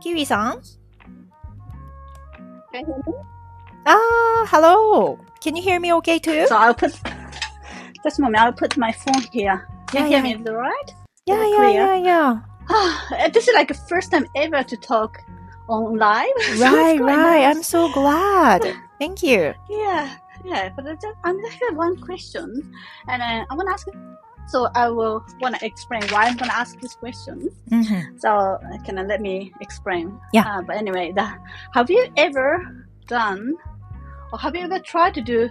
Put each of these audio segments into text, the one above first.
キウイさん Can you hear me? Ah, hello. Can you hear me okay too? So I'll put just a moment. I'll put my phone here. Can you Yeah, hear yeah. me? Is it right? yeah, is it yeah, clear? yeah, yeah. this is like the first time ever to talk on live. So it's Right, quite right. nice. I'm so glad. Thank you. Yeah, yeah. But I just, I'm just have one question, and uh, I'm gonna ask. so I will want to explain why I'm gonna ask this question. Mhm. So uh, can you let me explain? Yeah. Uh, but anyway, the, have you ever done, or have you ever tried to do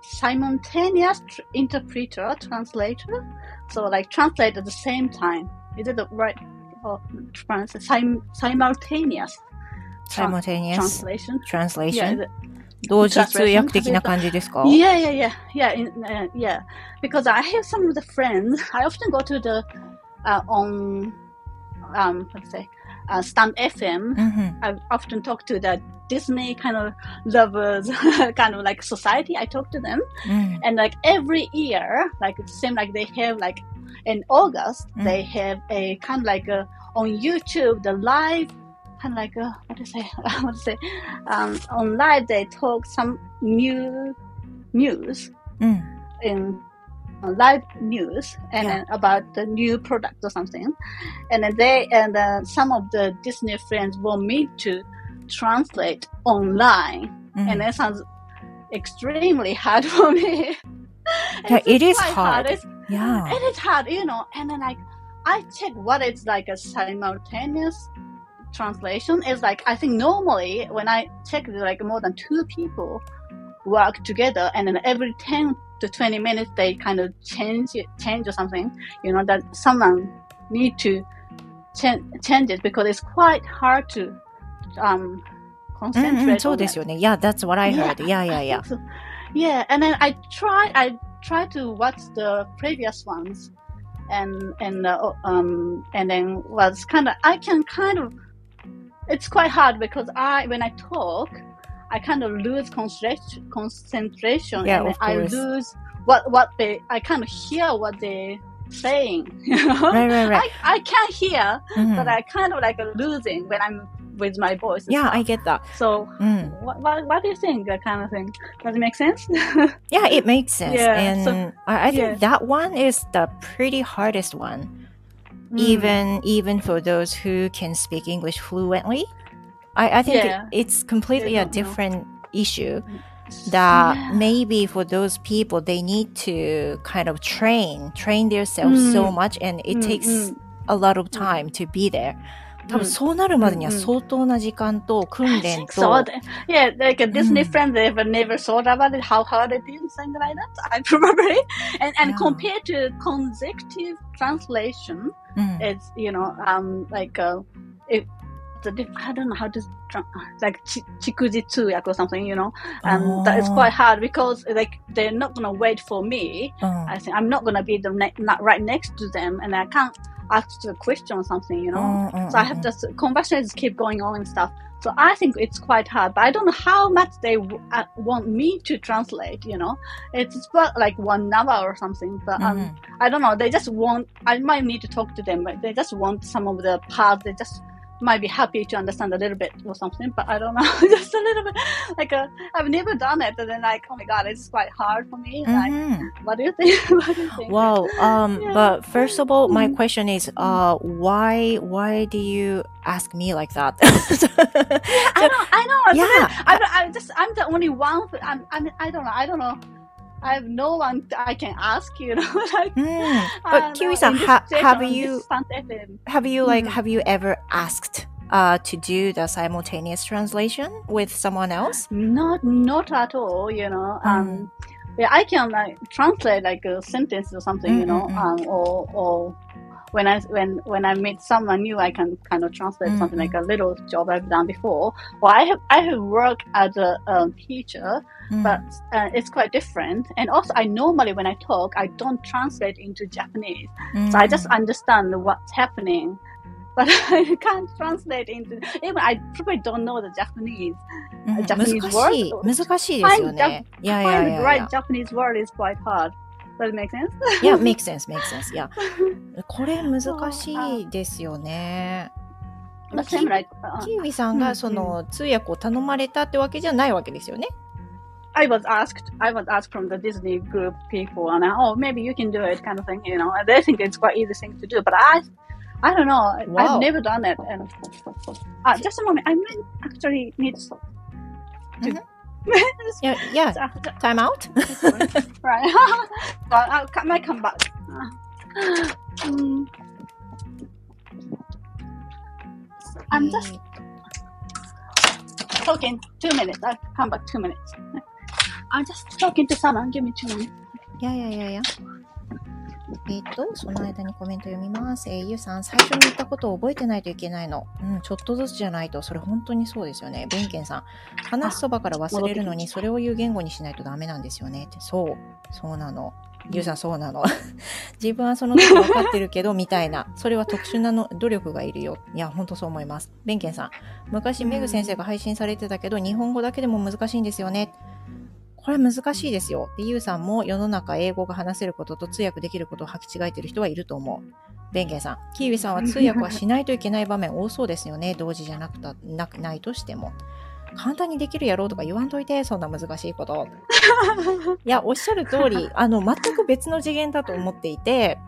simultaneous tr- interpreter, translator? So like translate at the same time. Is it the right? Or trans- sim- simultaneous Simultaneous translation. Translation. it- 同時通訳的な感じですか Yeah, yeah, yeah, yeah, in, uh, yeah. Because I have some of the friends. I often go to the uh, on um, let's say, uh, Stand FM. うんうん。 I often talk to the Disney kind of lovers, kind of like society. I talk to them, うん。 and like every year, like it seems like they have like in August Mm. they have a kind of like a, on YouTube the live kind of like a, what to say, what to say, um, on live they talk some new news mm. in uh, live news and yeah. about the new product or something, and then they and uh, some of the Disney friends want me to translate online, mm. and that sounds extremely hard for me. yeah, it is hard. hard. Yeah, it is hard, you know, and then like. I check what it's like a simultaneous translation is like I think normally when I check like more than two people work together and then every 10 to 20 minutes they kind of change it, change or something you know that someone need to change, change it because it's quite hard to um concentrate mm-hmm, on it. yeah that's what i heard yeah yeah yeah so. yeah and then i tried i tried to watch the previous ones and and uh, um and then was kind of i can kind of it's quite hard because I when I talk, I kind of lose concentration. Yeah, and of I lose what what they. I kind of hear what they saying. You know? Right, right, right. I, I can't hear, mm. but I kind of like losing when I'm with my voice. Yeah, I get that. So, mm. what, what, what do you think? That kind of thing. Does it make sense? yeah, it makes sense. Yeah, and so, I, I think yeah. that one is the pretty hardest one mm. even even for those who can speak English fluently. I, I think yeah. it, it's completely a different know. issue that yeah. maybe for those people they need to kind of train train themselves mm. so much and it mm -hmm. takes a lot of time to be there 多分そうなるまでには相当な時間と訓 I 練 think so. と Yeah, like a Disney Mm. friend, they've never thought about it, how hard it is, something like that. I probably and and Yeah. compared to consecutive translation, うん、 it's you know um like uh, it the diff- I don't know how to tra- like chi- chikujitsu or something, you know, and that is Oh. quite hard because like they're not gonna wait for me. うん I think I'm not gonna be the ne- not right next to them, and I can't asked a question or something, you know? Mm-hmm. So I mm, have mm. this conversations keep going on and stuff. So I think it's quite hard, but I don't know how much they w- uh, want me to translate. You know, it's about like one hour or something. But um, mm-hmm. I don't know. They just want. I might need to talk to them, but they just want some of the parts. They just might be happy to understand a little bit or something. But I don't know, just a little bit. Like uh, I've never done it, and then like, oh my god, it's quite hard for me. Like, what do you think? what do you think? Well, um, Yeah. but first of all, my Mm. question is, uh, why, why do you ask me like that? I know, I know. Yeah. okay. I, I just, I'm the only one. I'm, I'm, I don't know. I don't know. I have no one I can ask. You know, like. Mm. But know, ha- have you- have you like, Mm. have you ever asked, uh, to do the simultaneous translation with someone else? Not, not at all. You know. Mm. Um, yeah, I can like translate like a sentence or something. You know, Mm, mm, um, or or When I when when I meet someone new, I can kind of translate Mm, something like a little job I've done before. Well, I have I have worked as a um, teacher, Mm. but uh, it's quite different. And also, I normally when I talk, I don't translate into Japanese, so I just Mm. understand what's happening. But I can't translate into even I probably don't know the Japanese. うん Japanese 難しい、難しいですよね。いやいや Find い the や right いや。 Japanese word is quite hard. Does it make sense? いや、makes sense, makes sense. いや、これ難しいですよね。uh, キーウィさんうんがその通訳を頼まれたってわけじゃないわけですよね。I was asked, I was asked from the Disney group people, and oh, maybe you can do it, kind of thing, you know. And they think it's quite easy thing to do, but I, I don't know. Wow. I've never done it. And uh, just a moment, I might actually need to. Mhm. yeah, yeah. So, Time out. right. so I'll, I might come back. Um, I'm just talking two minutes. I'll come back two minutes. I'm just talking to someone. Give me two minutes. Yeah, yeah, yeah, yeah. えっ、と、その間にコメント読みます。えーゆうさん、最初に言ったことを覚えてないといけないの。うん、ちょっとずつじゃないと、それ本当にそうですよね。ベンケンさん、話すそばから忘れるのに、それを言う言語にしないとダメなんですよね。って、そう、そうなの。ゆうさん、そうなの。自分はその時分かってるけど、みたいな。それは特殊なの努力がいるよ。いや、本当そう思います。ベンケンさん、昔メグ先生が配信されてたけど、日本語だけでも難しいんですよね。これ難しいですよ。で、ゆうさんも世の中英語が話せることと通訳できることを履き違えてる人はいると思う。ベンケンさん、キーウィさんは通訳はしないといけない場面多そうですよね。同時じゃなくたなくないとしても。簡単にできるやろうとか言わんといて、そんな難しいこと。いや、おっしゃる通り、あの、全く別の次元だと思っていて、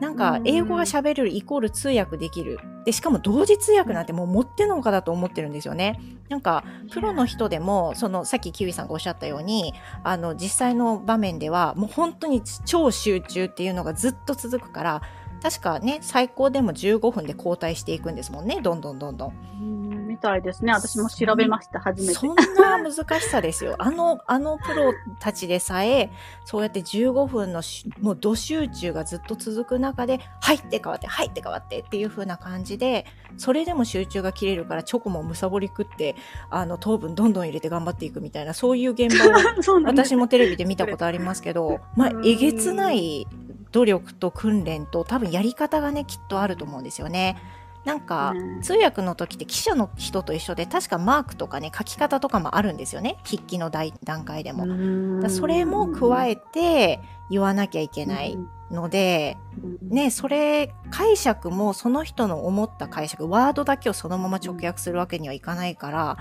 なんか、英語が喋れるイコール通訳できる。で、しかも同時通訳なんてもう持ってのほかだと思ってるんですよね。なんか、プロの人でも、その、さっきキウイさんがおっしゃったように、あの、実際の場面では、もう本当に超集中っていうのがずっと続くから、確かね、最高でも15分で交代していくんですもんね、どんどんどんどん。うんみたいですね。私も調べました、初めて。そんな難しさですよ。あの、あのプロたちでさえ、そうやって15分のしもう、ど集中がずっと続く中で、入って変わって、入って変わってっていう風な感じで、それでも集中が切れるから、チョコもむさぼり食って、あの、糖分どんどん入れて頑張っていくみたいな、そういう現場を 私もテレビで見たことありますけど、まあう、んえげつない努力と訓練と多分やり方がね、きっとあると思うんですよね。なんか、ね通訳の時って記者の人と一緒で、確かマークとかね、書き方とかもあるんですよね。筆記の段段階でも。だそれも加えて言わなきゃいけないので、ね、それ、解釈もその人の思った解釈、ワードだけをそのまま直訳するわけにはいかないから、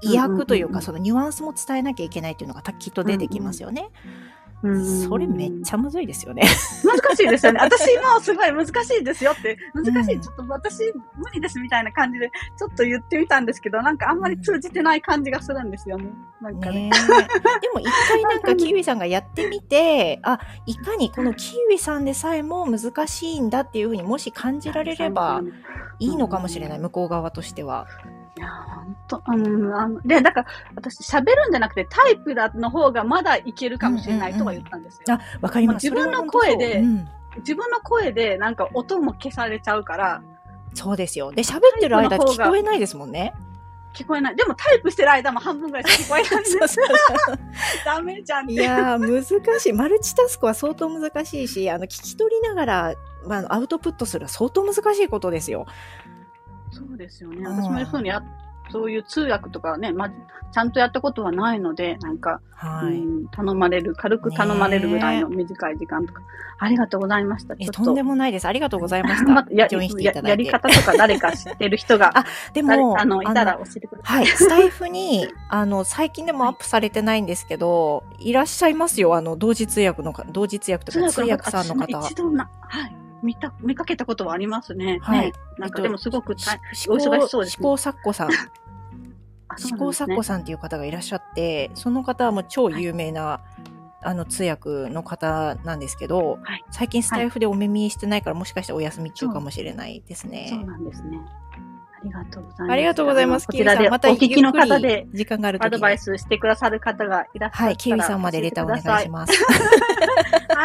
意訳というか、そのニュアンスも伝えなきゃいけないっていうのがきっと出てきますよね。それめっちゃむずいですよね。難しいですよね。私もすごい難しいですよって、難しい、うんちょっと私無理ですみたいな感じで、ちょっと言ってみたんですけど、なんかあんまり通じてない感じがするんですよね。なんかね。ねえでも一回なんかキウイさんがやってみて、あ、いかにこのキウイさんでさえも難しいんだっていうふうにもし感じられればいいのかもしれない、向こう側としては。いや、ほんと、うん、あの、で、だから、私喋るんじゃなくてタイプだの方がまだいけるかもしれないとは言ったんですよ。あ、わかります。自分の声でう自分の声でなんか音も消されちゃうから、うんそうですよ。で、喋ってる間聞こえないですもんね。聞こえない。でもタイプしてる間も半分ぐらいしか聞こえないんで そうそうそうダメじゃん。いやー、難しい。マルチタスクは相当難しいし、あの、聞き取りながら、まあアウトプットするのは相当難しいことですよ。そうですよね。うん私もいうにや、そういう通訳とかね、ま、ちゃんとやったことはないので、なんか、はい。うん頼まれる、軽く頼まれるぐらいの短い時間とか、ありがとうございました。えとんでと。もないです。ありがとうございましまた。やジョインしていやただいて。やり方とか誰か知ってる人が あ、でも、誰あの、いたら教えてください。はい、スタイフに、あの、最近でもアップされてないんですけど、いらっしゃいますよ、あの、同時通訳のか、同時通訳とか、通訳さんの方。一度な、はい。見た、見かけたことはありますね。はいねなんかえっとでもすごく大しお忙しそうですね試行錯誤さん、あそ試行うなんですね錯誤さんっていう方がいらっしゃって、その方はもう超有名な、あの、通訳の方なんですけど、はい最近スタイフでお耳してないから、もしかしたらお休み中かもしれないですそうね。なんですね。ありがとうございます。ありがとうございます。こちらでおキウイさん、また聞きの方で時間があるとアドバイスしてくださる方がいらっしゃったらはい、キウイさんまでレターお願いしま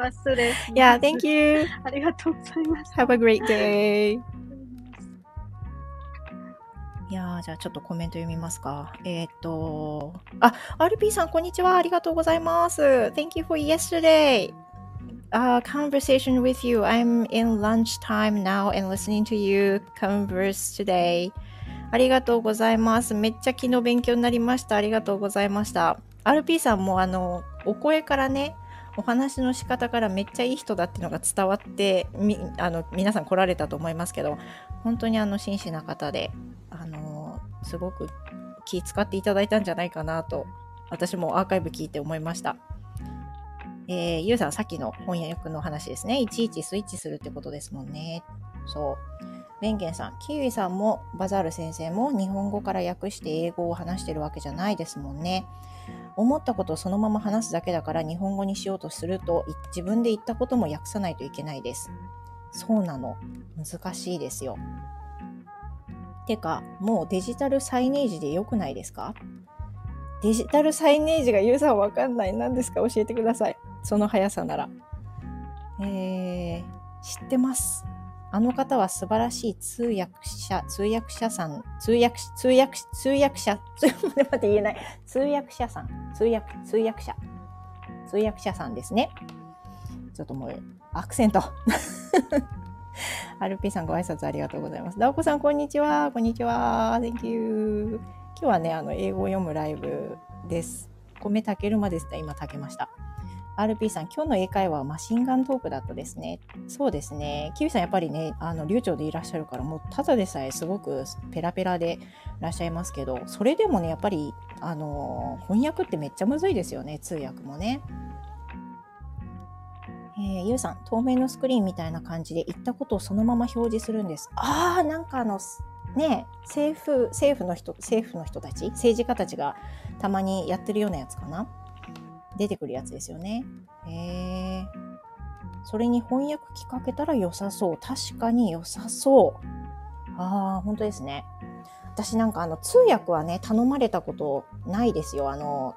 ます。失礼します。yeah, thank you. ありがとうございます。Have a great day. いやー、じゃあちょっとコメント読みますか。えーっと、あ、RP さん、こんにちは。ありがとうございます。Thank you for yesterday. Uh, conversation with you. I'm in lunchtime now and listening to you converse today. ありがとうございます。めっちゃ昨日勉強になりました。ありがとうございました。RP さんもあの、お声からね、お話の仕方からめっちゃいい人だっていうのが伝わってみあの皆さん来られたと思いますけど本当にあの真摯な方で、あのすごく気使っていただいたんじゃないかなと、私もアーカイブ聞いて思いました。えー、ゆうさん、さっきの翻訳の話ですね。いちいちスイッチするってことですもんね。そう。ベンゲンさん、キウイさんもバザール先生も日本語から訳して英語を話してるわけじゃないですもんね。思ったことをそのまま話すだけだから日本語にしようとすると自分で言ったことも訳さないといけないです。そうなの。難しいですよ。てか、もうデジタルサイネージで良くないですか？デジタルサイネージがユーザーわかんない。何ですか？教えてください。その速さなら。えー、知ってます。あの方は素晴らしい通訳者、通訳者さん、通訳、通訳、通訳者、つ待って言えない。通訳者さん、通訳、通訳者、通訳者さんですね。ちょっともう、アクセント。アルピーさんご挨拶ありがとうございます。ダオコさん、こんにちは。こんにちは。Thank you. 今日はね、あの、英語を読むライブです。米炊けるまでですね、今炊けました。RP さん、今日の英会話はマシンガントークだったですね。そうですね。キウイさん、やっぱりね、あの、流暢でいらっしゃるから、もう、ただでさえすごくペラペラでいらっしゃいますけど、それでもね、やっぱり、あの、翻訳ってめっちゃむずいですよね、通訳もね。えー、ゆうさん、透明のスクリーンみたいな感じで言ったことをそのまま表示するんです。ああ、なんかあの、ね、政府、政府の人、政府の人たち、政治家たちがたまにやってるようなやつかな。出てくるやつですよね。へえ。それに翻訳機かけたら良さそう。確かに良さそう。ああ、本当ですね。私なんかあの通訳はね、頼まれたことないですよ。あの、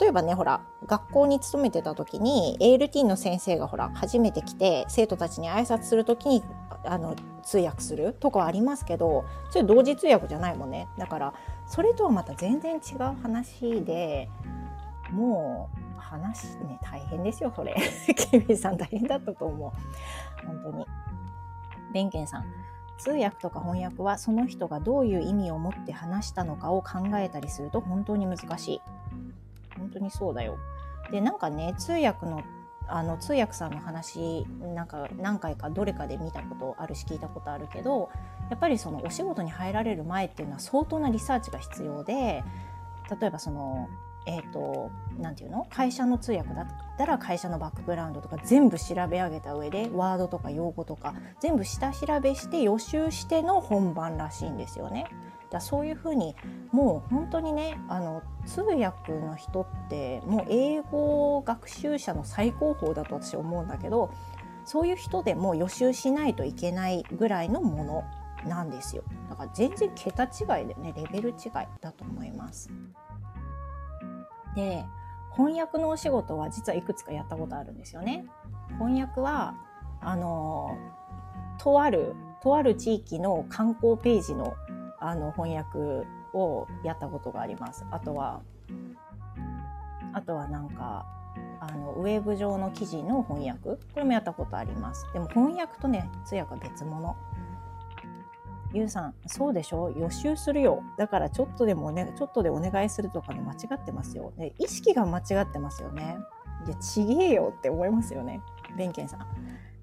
例えばね、ほら、学校に勤めてた時に ALT の先生がほら、初めて来て生徒たちに挨拶する時にあの通訳するとかはありますけど、それ同時通訳じゃないもんね。だから、それとはまた全然違う話で、もう話ね大変ですよそれ。ケビンさん大変だったと思う。本当に。ベンケンさん。通訳とか翻訳はその人がどういう意味を持って話したのかを考えたりすると本当に難しい。本当にそうだよ。でなんかね通訳のあの通訳さんの話なんか何回かどれかで見たことあるし聞いたことあるけどやっぱりそのお仕事に入られる前っていうのは相当なリサーチが必要で例えばそのえ、ー、と、なていうの？会社の通訳だったら会社のバックグラウンドとか全部調べ上げた上で、ワードとか用語とか全部下調べして予習しての本番らしいんですよね。だそういうふうにもう本当にねあの通訳の人ってもう英語学習者の最高峰だと私思うんだけどそういう人でも予習しないといけないぐらいのものなんですよだから全然桁違いでねレベル違いだと思います。で翻訳のお仕事は実はいくつかやったことあるんですよね。翻訳はあのとあるとある地域の観光ページのあの翻訳をやったことがあります。あとはあとはなんかあのウェブ上の記事の翻訳これもやったことあります。でも翻訳とね通訳は別物。ゆうさん、そうでしょ？予習するよ。だからちょっとでもね、ちょっとでお願いするとかね、間違ってますよ。ね、意識が間違ってますよね。いや、ちげえよって思いますよね。弁慶さん。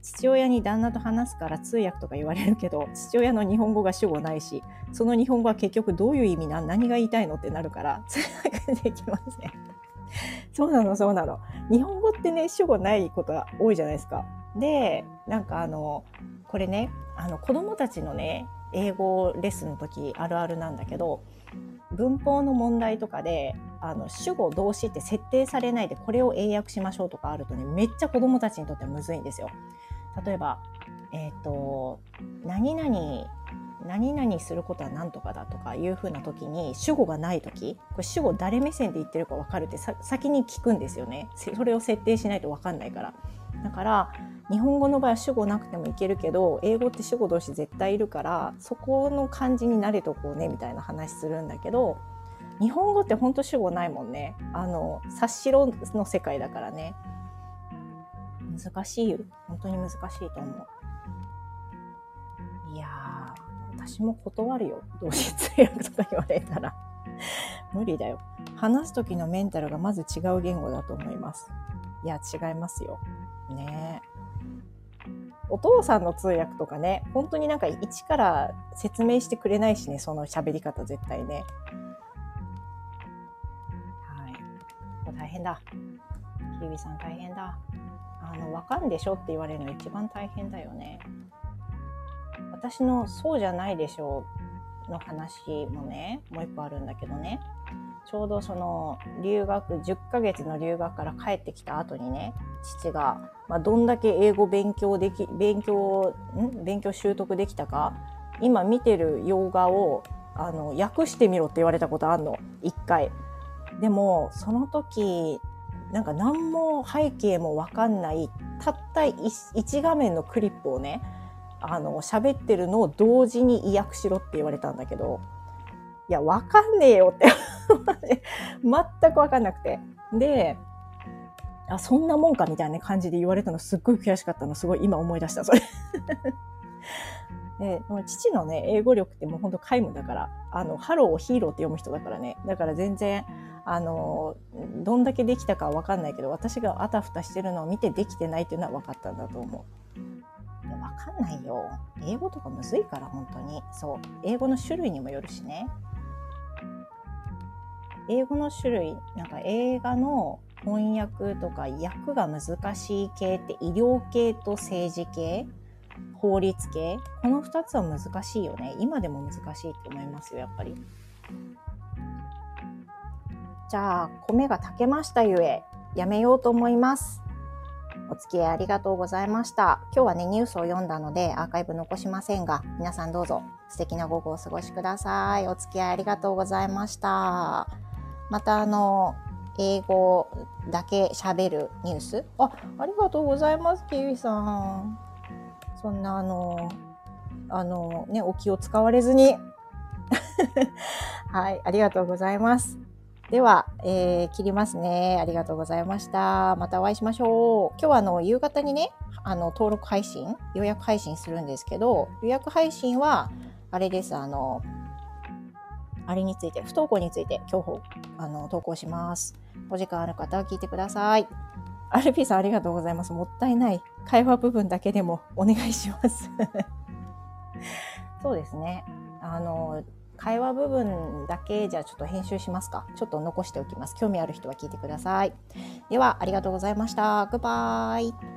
父親に旦那と話すから通訳とか言われるけど、父親の日本語が主語ないし、その日本語は結局どういう意味な、何が言いたいのってなるから、通訳できません。そうなの、そうなの。日本語ってね、主語ないことが多いじゃないですか。で、なんかあの、これね、あの子供たちのね、英語レッスンの時あるあるなんだけど文法の問題とかであの主語動詞って設定されないでこれを英訳しましょうとかあるとねめっちゃ子どもたちにとってはむずいんですよ。例えば、えっ、ー、と何々何々することは何とかだとかいうふうな時に主語がない時これ主語誰目線で言ってるか分かるって先に聞くんですよねそれを設定しないと分かんないからだから日本語の場合は主語なくてもいけるけど英語って主語同士絶対いるからそこの感じに慣れとこうねみたいな話するんだけど日本語ってほんと主語ないもんね。あの察しろの世界だからね。難しいよ。本当に難しいと思う。いや私も断るよ。同時通訳とか言われたら。無理だよ。話す時のメンタルがまず違う言語だと思います。いや違いますよ。ねお父さんの通訳とかね、本当になんか一から説明してくれないしね、その喋り方絶対ね。はい。大変だ。キウイさん大変だ。あの、わかんでしょって言われるの一番大変だよね。私のそうじゃないでしょうの話もね、もう一個あるんだけどね。ちょうどその留学、10ヶ月の留学から帰ってきた後にね、父が、まあ、どんだけ英語勉強でき、勉強、ん？勉強習得できたか、今見てる洋画を、あの、訳してみろって言われたことあんの。一回。でも、その時、なんか何も背景もわかんない、たった1画面のクリップをね、あの、喋ってるのを同時に意訳しろって言われたんだけど、いや、わかんねえよって 全くわかんなくて。で、あ、そんなもんかみたいな感じで言われたのすっごい悔しかったの、すごい今思い出した、それ。で父のね、英語力ってもうほんと皆無だから、あの、ハローを hero って読む人だからね。だから全然、あの、どんだけできたかわかんないけど、私があたふたしてるのを見てできてないっていうのは分かったんだと思う。いや、わかんないよ。英語とかむずいから、本当に。そう。英語の種類にもよるしね。英語の種類、なんか映画の翻訳とか訳が難しい系って医療系と政治系法律系この2つは難しいよね。今でも難しいって思いますよ、やっぱり。じゃあ、米が炊けましたゆえ、やめようと思います。お付き合いありがとうございました。今日はね、ニュースを読んだのでアーカイブ残しませんが、皆さんどうぞ素敵な午後をお過ごしください。お付き合いありがとうございました。またあの、英語だけ喋るニュース？あ、ありがとうございます、キウイさん。そんなあの、あのね、お気を使われずに。はい、ありがとうございます。では、えー、切りますね。ありがとうございました。またお会いしましょう。今日はあの、夕方にね、あの、登録配信、予約配信するんですけど、予約配信は、あれです、あの、あれについて、不登校について今日あの投稿します。お時間ある方は聞いてください。アルピさんありがとうございます。もったいない。会話部分だけでもお願いします そうですね。あの、会話部分だけじゃちょっと編集しますか。ちょっと残しておきます。興味ある人は聞いてください。では、ありがとうございました。グッバイ。